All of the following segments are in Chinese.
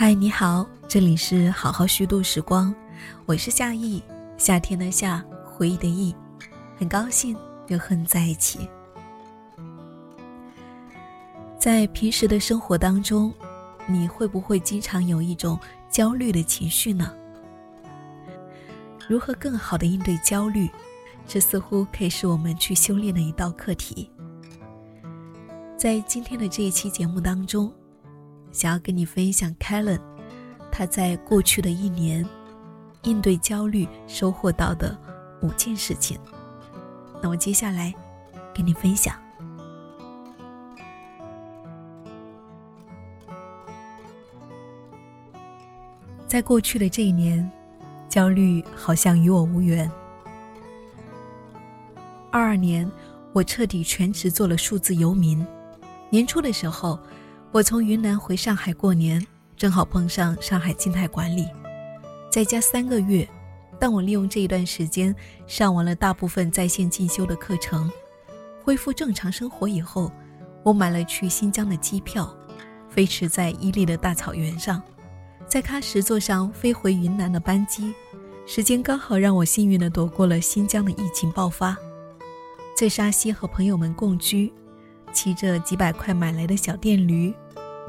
嗨，你好，这里是好好虚度时光，我是夏意，夏天的夏，回忆的忆，很高兴又和你在一起。在平时的生活当中，你会不会经常有一种焦虑的情绪呢？如何更好的应对焦虑？这似乎可以是我们去修炼的一道课题。在今天的这一期节目当中，想要跟你分享 Kellen，他在过去的一年应对焦虑收获到的五件事情。那我接下来跟你分享。在过去的这一年，焦虑好像与我无缘。二二年，我彻底全职做了数字游民。年初的时候，我从云南回上海过年，正好碰上上海静态管理，在家三个月。但我利用这一段时间上完了大部分在线进修的课程，恢复正常生活以后，我买了去新疆的机票，飞驰在伊犁的大草原上，在喀什坐上飞回云南的班机，时间刚好让我幸运地躲过了新疆的疫情爆发。在沙溪和朋友们共居，骑着几百块买来的小电驴，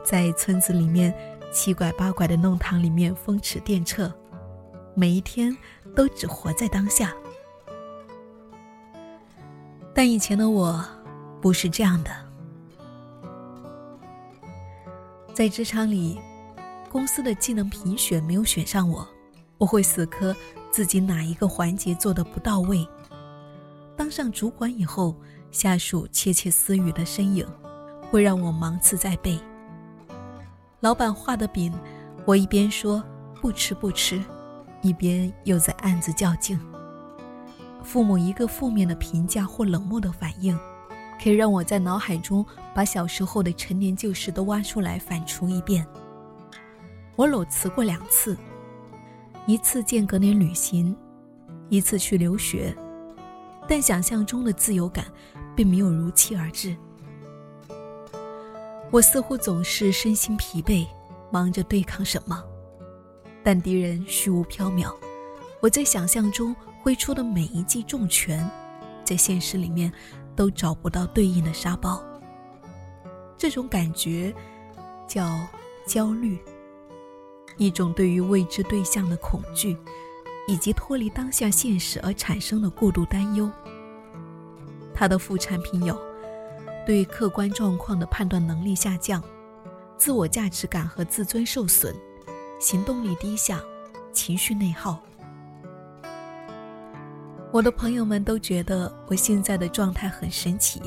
在村子里面七拐八拐的弄堂里面风驰电掣，每一天都只活在当下。但以前的我不是这样的，在职场里，公司的技能评选没有选上我，我会死磕自己哪一个环节做的不到位。当上主管以后，下属窃窃私语的身影，会让我芒刺在背。老板画的饼，我一边说不吃不吃，一边又在暗自较劲。父母一个负面的评价或冷漠的反应，可以让我在脑海中把小时候的陈年旧事都挖出来反刍一遍。我裸辞过两次，一次间隔年旅行，一次去留学。但想象中的自由感，并没有如期而至。我似乎总是身心疲惫，忙着对抗什么，但敌人虚无缥缈。我在想象中挥出的每一记重拳，在现实里面都找不到对应的沙包。这种感觉叫焦虑，一种对于未知对象的恐惧。以及脱离当下现实而产生的过度担忧。他的副产品有：对客观状况的判断能力下降，自我价值感和自尊受损，行动力低下，情绪内耗。我的朋友们都觉得我现在的状态很神奇，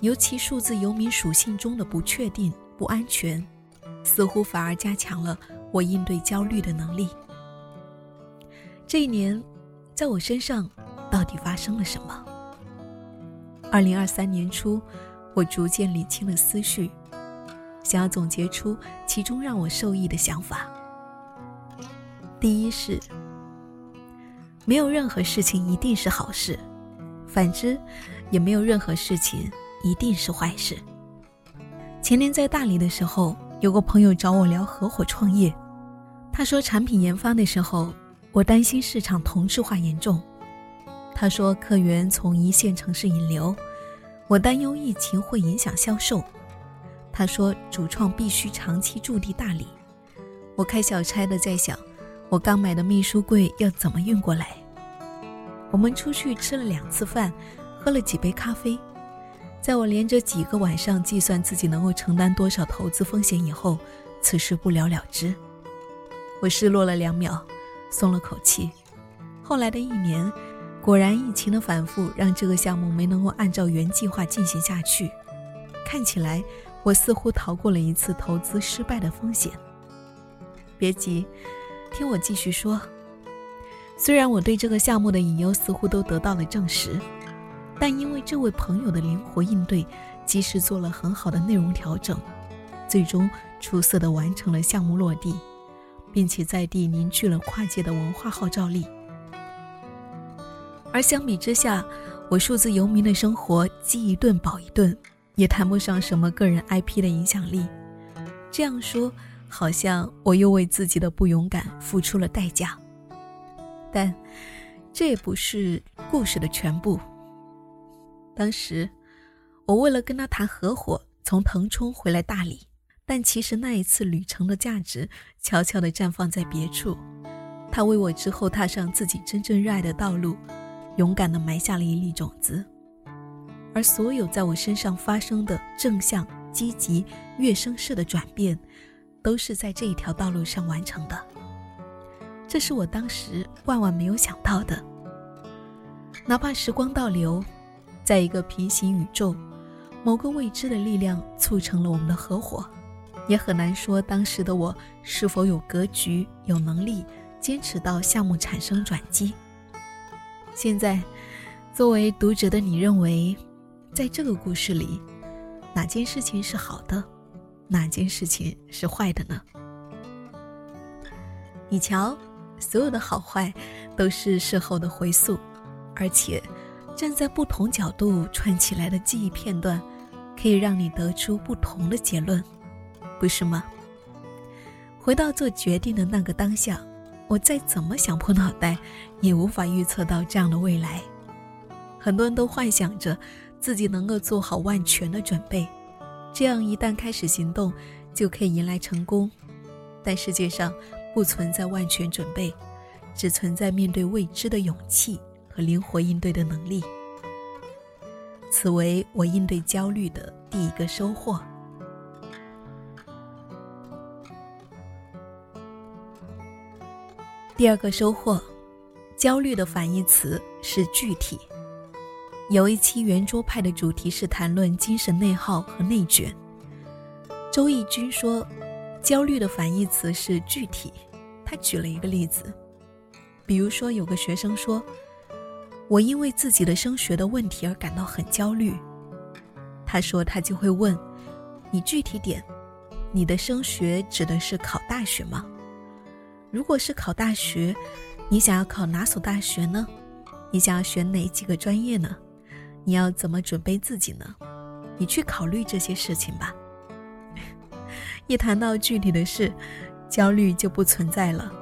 尤其数字游民属性中的不确定、不安全，似乎反而加强了我应对焦虑的能力。这一年，在我身上到底发生了什么？二零二三年初，我逐渐理清了思绪，想要总结出其中让我受益的想法。第一是，没有任何事情一定是好事，反之，也没有任何事情一定是坏事。前年在大理的时候，有个朋友找我聊合伙创业，他说产品研发的时候。我担心市场同质化严重，他说客源从一线城市引流，我担忧疫情会影响销售。他说主创必须长期驻地大理，我开小差的在想，我刚买的秘书柜要怎么运过来。我们出去吃了两次饭，喝了几杯咖啡，在我连着几个晚上计算自己能够承担多少投资风险以后，此事不了了之。我失落了两秒。松了口气。后来的一年，果然疫情的反复让这个项目没能够按照原计划进行下去。看起来我似乎逃过了一次投资失败的风险。别急，听我继续说。虽然我对这个项目的隐忧似乎都得到了证实，但因为这位朋友的灵活应对，及时做了很好的内容调整，最终出色的完成了项目落地。并且在地凝聚了跨界的文化号召力，而相比之下，我数字游民的生活饥一顿饱一顿，也谈不上什么个人 IP 的影响力。这样说好像我又为自己的不勇敢付出了代价。但这也不是故事的全部。当时，我为了跟他谈合伙，从腾冲回来大理，但其实那一次旅程的价值悄悄地绽放在别处。他为我之后踏上自己真正热爱的道路，勇敢地埋下了一粒种子。而所有在我身上发生的正向、积极、跃升式的转变，都是在这一条道路上完成的。这是我当时万万没有想到的。哪怕时光倒流，在一个平行宇宙，某个未知的力量促成了我们的合伙，也很难说当时的我是否有格局、有能力坚持到项目产生转机。现在，作为读者的你认为？在这个故事里，哪件事情是好的，哪件事情是坏的呢？你瞧，所有的好坏都是事后的回溯，而且站在不同角度串起来的记忆片段，可以让你得出不同的结论，不是吗？回到做决定的那个当下，我再怎么想破脑袋，也无法预测到这样的未来。很多人都幻想着。自己能够做好万全的准备，这样一旦开始行动，就可以迎来成功。但世界上不存在万全准备，只存在面对未知的勇气和灵活应对的能力。此为我应对焦虑的第一个收获。第二个收获，焦虑的反义词是具体。有一期圆桌派的主题是谈论精神内耗和内卷。周轶君说，焦虑的反义词是具体。他举了一个例子，比如说有个学生说：“我因为自己的升学的问题而感到很焦虑。”他说他就会问：“你具体点，你的升学指的是考大学吗？如果是考大学，你想要考哪所大学呢？你想要选哪几个专业呢？”你要怎么准备自己呢？你去考虑这些事情吧。一谈到具体的事，焦虑就不存在了，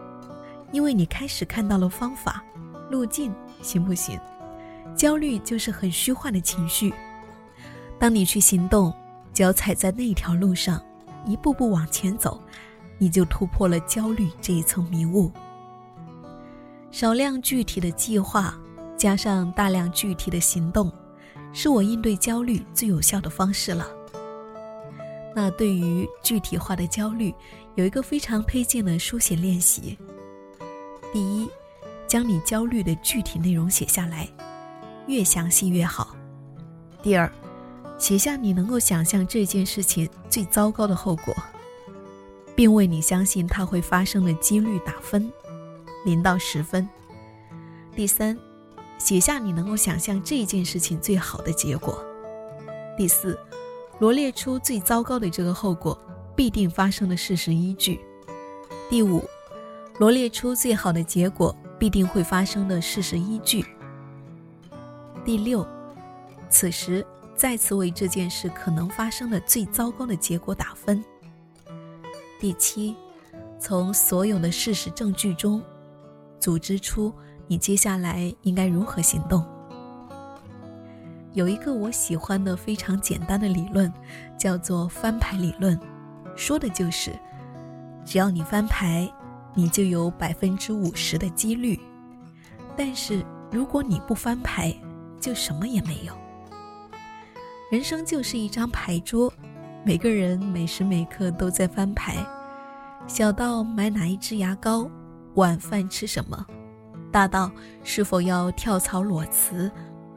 因为你开始看到了方法、路径，行不行？焦虑就是很虚幻的情绪。当你去行动，脚踩在那条路上，一步步往前走，你就突破了焦虑这一层迷雾。少量具体的计划，加上大量具体的行动。是我应对焦虑最有效的方式了。那对于具体化的焦虑，有一个非常推荐的书写练习。第一，将你焦虑的具体内容写下来，越详细越好。第二，写下你能够想象这件事情最糟糕的后果，并为你相信它会发生的几率打分，零到十分。第三。写下你能够想象这件事情最好的结果。第四，罗列出最糟糕的这个后果必定发生的事实依据。第五，罗列出最好的结果必定会发生的事实依据。第六，此时再次为这件事可能发生的最糟糕的结果打分。第七，从所有的事实证据中，组织出。你接下来应该如何行动？有一个我喜欢的非常简单的理论，叫做翻牌理论，说的就是，只要你翻牌，你就有百分之五十的几率；但是如果你不翻牌，就什么也没有。人生就是一张牌桌，每个人每时每刻都在翻牌，小到买哪一支牙膏，晚饭吃什么。大到是否要跳槽裸辞，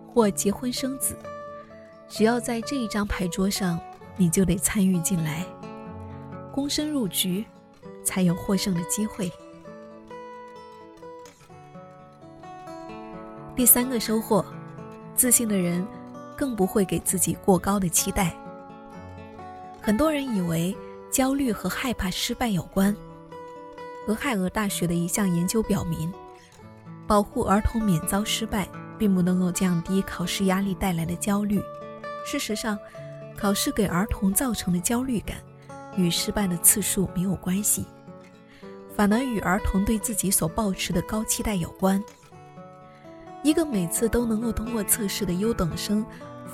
或结婚生子，只要在这一张牌桌上，你就得参与进来，躬身入局，才有获胜的机会。第三个收获，自信的人更不会给自己过高的期待。很多人以为焦虑和害怕失败有关，俄亥俄大学的一项研究表明。保护儿童免遭失败，并不能够降低考试压力带来的焦虑。事实上，考试给儿童造成的焦虑感，与失败的次数没有关系，反而与儿童对自己所抱持的高期待有关。一个每次都能够通过测试的优等生，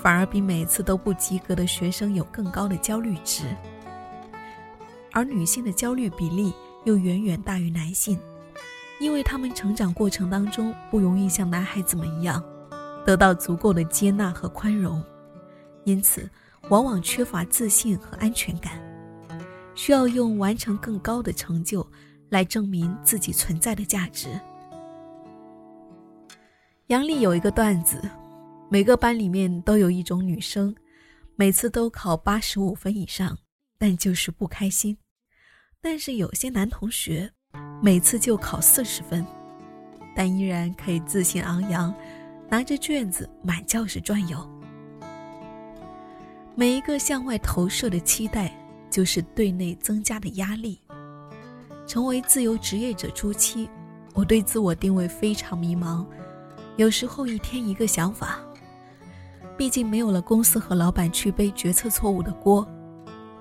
反而比每次都不及格的学生有更高的焦虑值，而女性的焦虑比例又远远大于男性，因为他们成长过程当中不容易像男孩子们一样，得到足够的接纳和宽容，因此往往缺乏自信和安全感。需要用完成更高的成就来证明自己存在的价值。杨丽有一个段子：每个班里面都有一种女生，每次都考八十五分以上，但就是不开心；但是有些男同学，每次就考四十分，但依然可以自信昂扬，拿着卷子满教室转悠。每一个向外投射的期待。就是对内增加的压力。成为自由职业者初期，我对自我定位非常迷茫，有时候一天一个想法。毕竟没有了公司和老板去背决策错误的锅，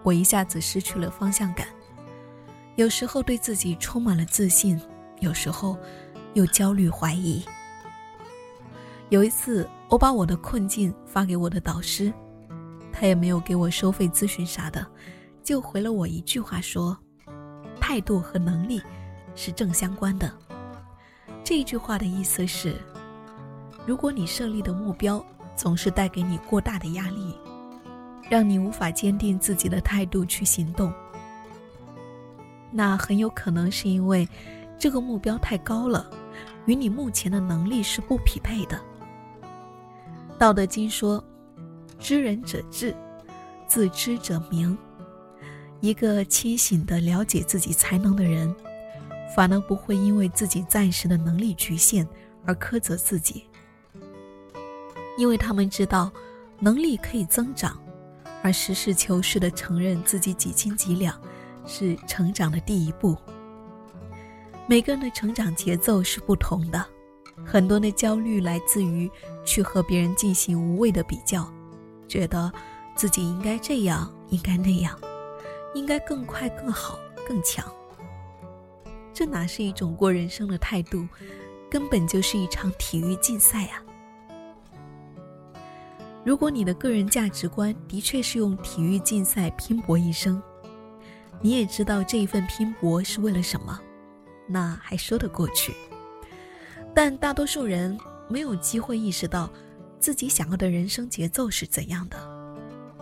我一下子失去了方向感。有时候对自己充满了自信，有时候又焦虑怀疑。有一次，我把我的困境发给我的导师，他也没有给我收费咨询啥的。就回了我一句话说：“态度和能力是正相关的。”这句话的意思是，如果你设立的目标总是带给你过大的压力，让你无法坚定自己的态度去行动，那很有可能是因为这个目标太高了，与你目前的能力是不匹配的。道德经说：“知人者智，自知者明。”一个清醒的了解自己才能的人，反而不会因为自己暂时的能力局限而苛责自己，因为他们知道能力可以增长，而实事求是的承认自己几斤几两，是成长的第一步。每个人的成长节奏是不同的，很多的焦虑来自于去和别人进行无谓的比较，觉得自己应该这样，应该那样。应该更快、更好、更强。这哪是一种过人生的态度，根本就是一场体育竞赛啊！如果你的个人价值观的确是用体育竞赛拼搏一生，你也知道这一份拼搏是为了什么，那还说得过去。但大多数人没有机会意识到自己想要的人生节奏是怎样的，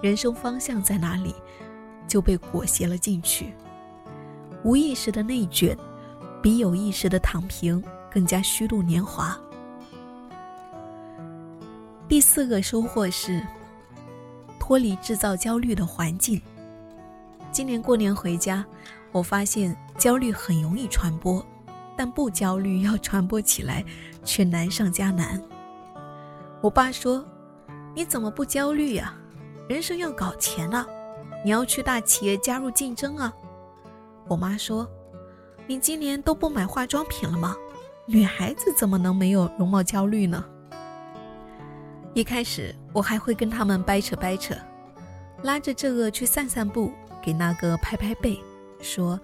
人生方向在哪里。就被裹挟了进去，无意识的内卷，比有意识的躺平更加虚度年华。第四个收获是脱离制造焦虑的环境。今年过年回家，我发现焦虑很容易传播，但不焦虑要传播起来却难上加难。我爸说：“你怎么不焦虑呀？人生要搞钱啊。”你要去大企业加入竞争啊！我妈说：“你今年都不买化妆品了吗？女孩子怎么能没有容貌焦虑呢？”一开始我还会跟他们掰扯掰扯，拉着这个去散散步，给那个拍拍背，说：“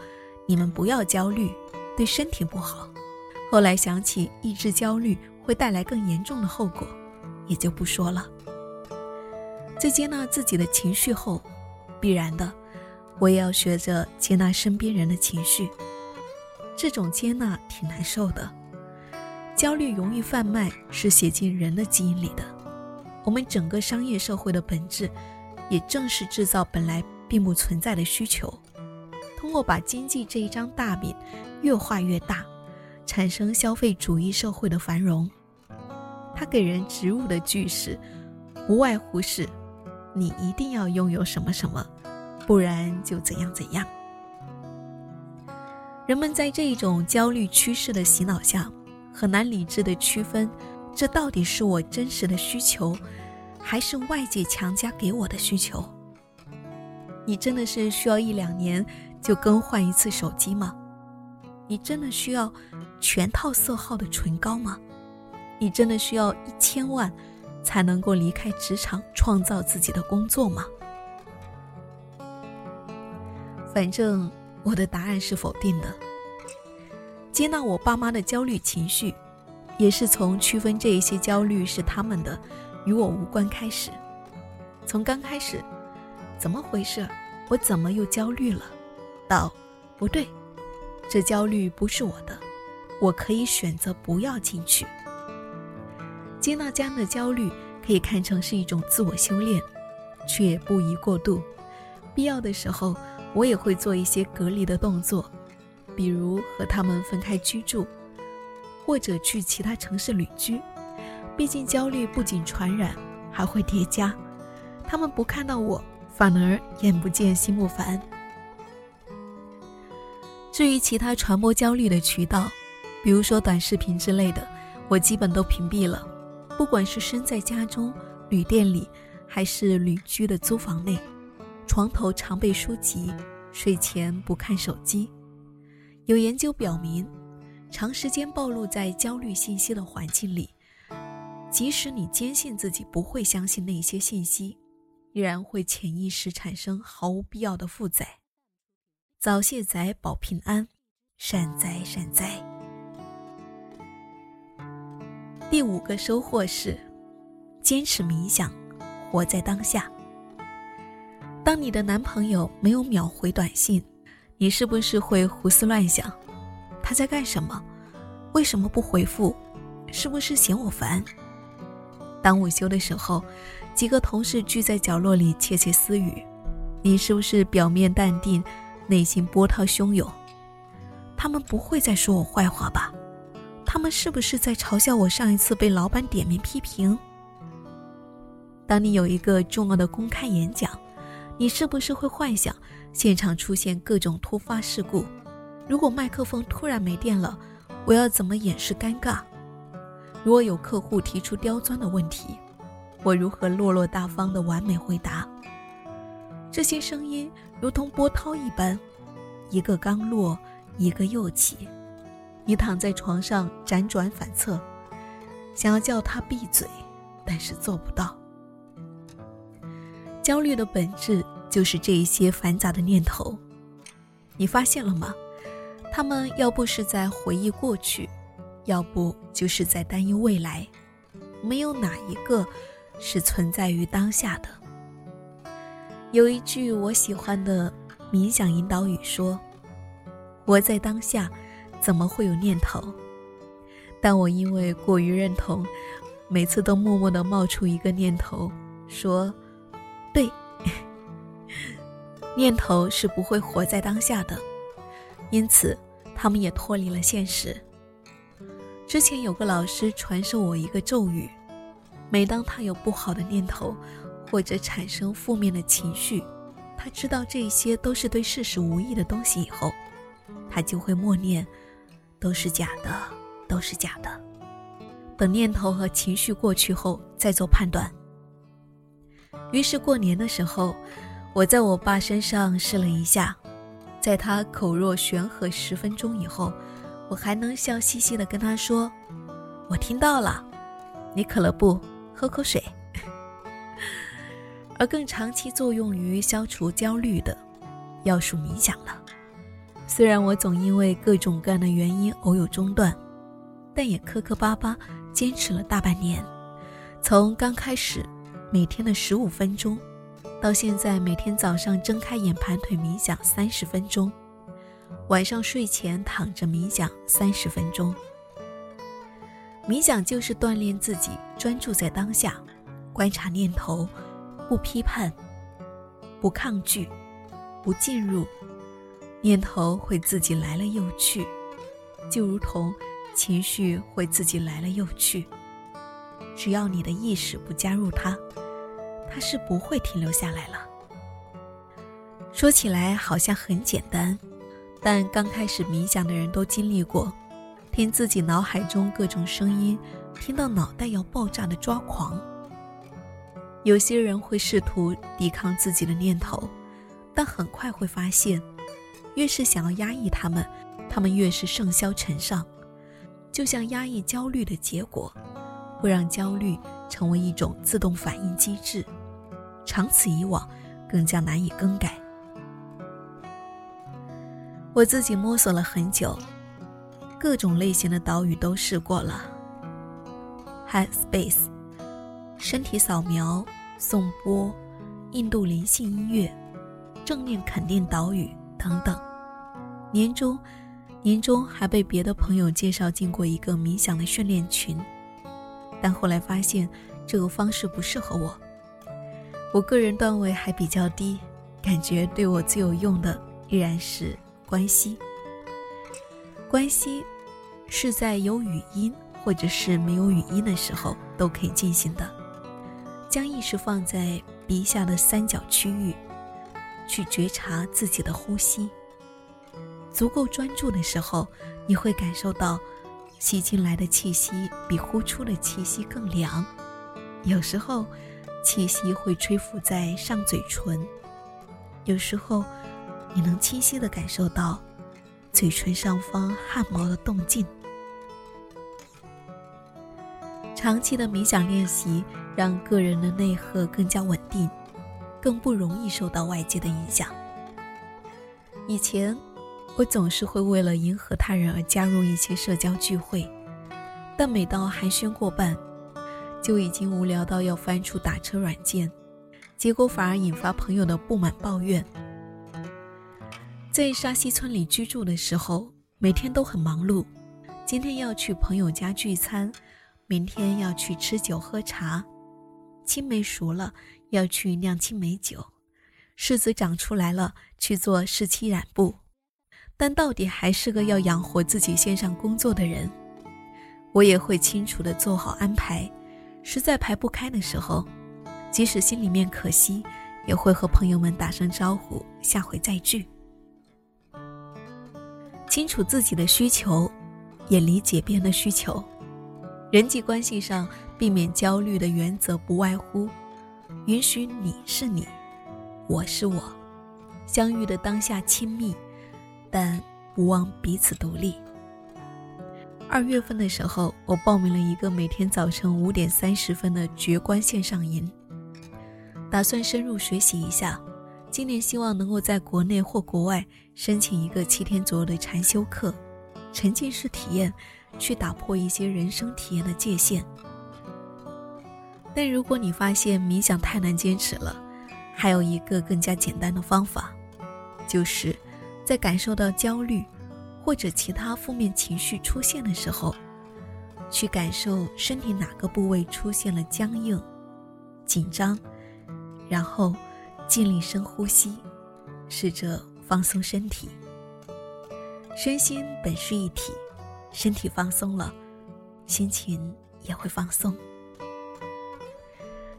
你们不要焦虑，对身体不好。”后来想起抑制焦虑会带来更严重的后果，也就不说了。在接纳自己的情绪后。必然的，我也要学着接纳身边人的情绪。这种接纳挺难受的。焦虑容易贩卖，是写进人的基因里的。我们整个商业社会的本质，也正是制造本来并不存在的需求，通过把经济这一张大饼越画越大，产生消费主义社会的繁荣。它给人植入的句式，不外乎是。你一定要拥有什么什么，不然就怎样怎样。人们在这一种焦虑趋势的洗脑下，很难理智的区分，这到底是我真实的需求，还是外界强加给我的需求？你真的是需要一两年就更换一次手机吗？你真的需要全套色号的唇膏吗？你真的需要一千万？才能够离开职场，创造自己的工作吗？反正我的答案是否定的。接纳我爸妈的焦虑情绪，也是从区分这一些焦虑是他们的，与我无关开始。从刚开始，怎么回事？我怎么又焦虑了？到，不对，这焦虑不是我的，我可以选择不要进去。接纳家人的焦虑，可以看成是一种自我修炼，却不宜过度。必要的时候，我也会做一些隔离的动作，比如和他们分开居住，或者去其他城市旅居。毕竟焦虑不仅传染，还会叠加。他们不看到我，反而眼不见心不烦。至于其他传播焦虑的渠道，比如说短视频之类的，我基本都屏蔽了。不管是身在家中、旅店里，还是旅居的租房内，床头常备书籍，睡前不看手机。有研究表明，长时间暴露在焦虑信息的环境里，即使你坚信自己不会相信那些信息，依然会潜意识产生毫无必要的负载。早卸载保平安，善哉善哉。第五个收获是，坚持冥想，活在当下。当你的男朋友没有秒回短信，你是不是会胡思乱想？他在干什么？为什么不回复？是不是嫌我烦？当午休的时候，几个同事聚在角落里窃窃私语，你是不是表面淡定，内心波涛汹涌？他们不会再说我坏话吧？他们是不是在嘲笑我上一次被老板点名批评？当你有一个重要的公开演讲，你是不是会幻想现场出现各种突发事故？如果麦克风突然没电了，我要怎么掩饰尴尬？如果有客户提出刁钻的问题，我如何落落大方的完美回答？这些声音如同波涛一般，一个刚落，一个又起。你躺在床上辗转反侧，想要叫他闭嘴，但是做不到。焦虑的本质就是这一些繁杂的念头，你发现了吗？他们要不是在回忆过去，要不就是在担忧未来，没有哪一个是存在于当下的。有一句我喜欢的冥想引导语说：“活在当下。”怎么会有念头？但我因为过于认同，每次都默默的冒出一个念头，说：“对，念头是不会活在当下的，因此他们也脱离了现实。”之前有个老师传授我一个咒语，每当他有不好的念头，或者产生负面的情绪，他知道这些都是对事实无益的东西以后，他就会默念。都是假的，都是假的。等念头和情绪过去后再做判断。于是过年的时候，我在我爸身上试了一下，在他口若悬河十分钟以后，我还能笑嘻嘻的跟他说：“我听到了，你渴了不？喝口水。”而更长期作用于消除焦虑的，要数冥想了。虽然我总因为各种各样的原因偶有中断，但也磕磕巴巴坚持了大半年。从刚开始每天的十五分钟，到现在每天早上睁开眼盘腿冥想三十分钟，晚上睡前躺着冥想三十分钟。冥想就是锻炼自己专注在当下，观察念头，不批判，不抗拒，不进入。念头会自己来了又去，就如同情绪会自己来了又去。只要你的意识不加入它，他是不会停留下来了。说起来好像很简单，但刚开始冥想的人都经历过，听自己脑海中各种声音，听到脑袋要爆炸的抓狂。有些人会试图抵抗自己的念头，但很快会发现。越是想要压抑他们，他们越是盛嚣尘上，就像压抑焦虑的结果，会让焦虑成为一种自动反应机制，长此以往，更加难以更改。我自己摸索了很久，各种类型的岛屿都试过了：Headspace、身体扫描、颂钵、印度灵性音乐、正念肯定岛屿等等。年终，年终还被别的朋友介绍进过一个冥想的训练群，但后来发现这个方式不适合我。我个人段位还比较低，感觉对我最有用的依然是关系。关系是在有语音或者是没有语音的时候都可以进行的。将意识放在鼻下的三角区域，去觉察自己的呼吸。足够专注的时候，你会感受到吸进来的气息比呼出的气息更凉。有时候，气息会吹拂在上嘴唇；有时候，你能清晰地感受到嘴唇上方汗毛的动静。长期的冥想练习让个人的内核更加稳定，更不容易受到外界的影响。以前。我总是会为了迎合他人而加入一些社交聚会，但每到寒暄过半，就已经无聊到要翻出打车软件，结果反而引发朋友的不满抱怨。在沙溪村里居住的时候，每天都很忙碌，今天要去朋友家聚餐，明天要去吃酒喝茶，青梅熟了要去酿青梅酒，柿子长出来了去做柿漆染布。但到底还是个要养活自己线上工作的人，我也会清楚的做好安排。实在排不开的时候，即使心里面可惜，也会和朋友们打声招呼，下回再聚。清楚自己的需求，也理解别人的需求。人际关系上避免焦虑的原则不外乎：允许你是你，我是我，相遇的当下亲密。但不忘彼此独立。二月份的时候，我报名了一个每天早晨五点三十分的绝观线上营，打算深入学习一下。今年希望能够在国内或国外申请一个七天左右的禅修课，沉浸式体验，去打破一些人生体验的界限。但如果你发现冥想太难坚持了，还有一个更加简单的方法，就是。在感受到焦虑或者其他负面情绪出现的时候，去感受身体哪个部位出现了僵硬、紧张，然后尽力深呼吸，试着放松身体。身心本是一体，身体放松了，心情也会放松。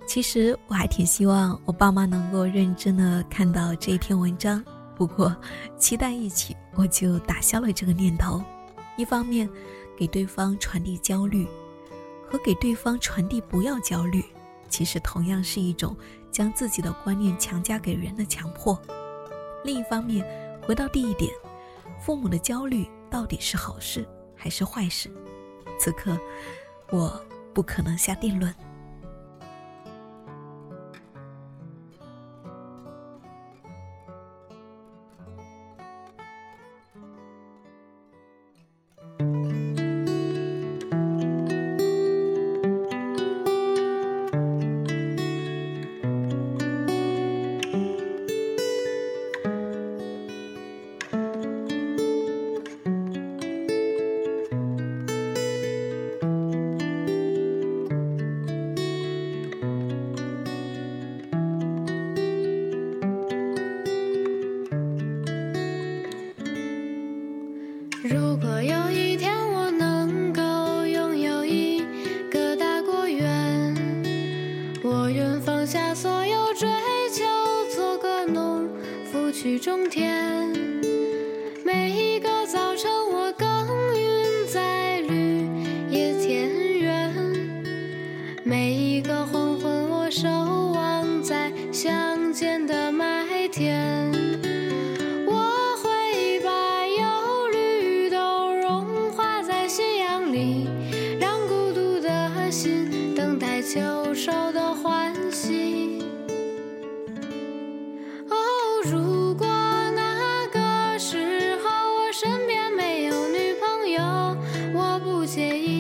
其实我还挺希望我爸妈能够认真的看到这一篇文章。不过，期待一起，我就打消了这个念头。一方面，给对方传递焦虑，和给对方传递不要焦虑，其实同样是一种将自己的观念强加给人的强迫。另一方面，回到第一点，父母的焦虑到底是好事还是坏事？此刻，我不可能下定论。如果有一天我能够拥有一个大果园我愿放下所有追求做个农夫去种田。写一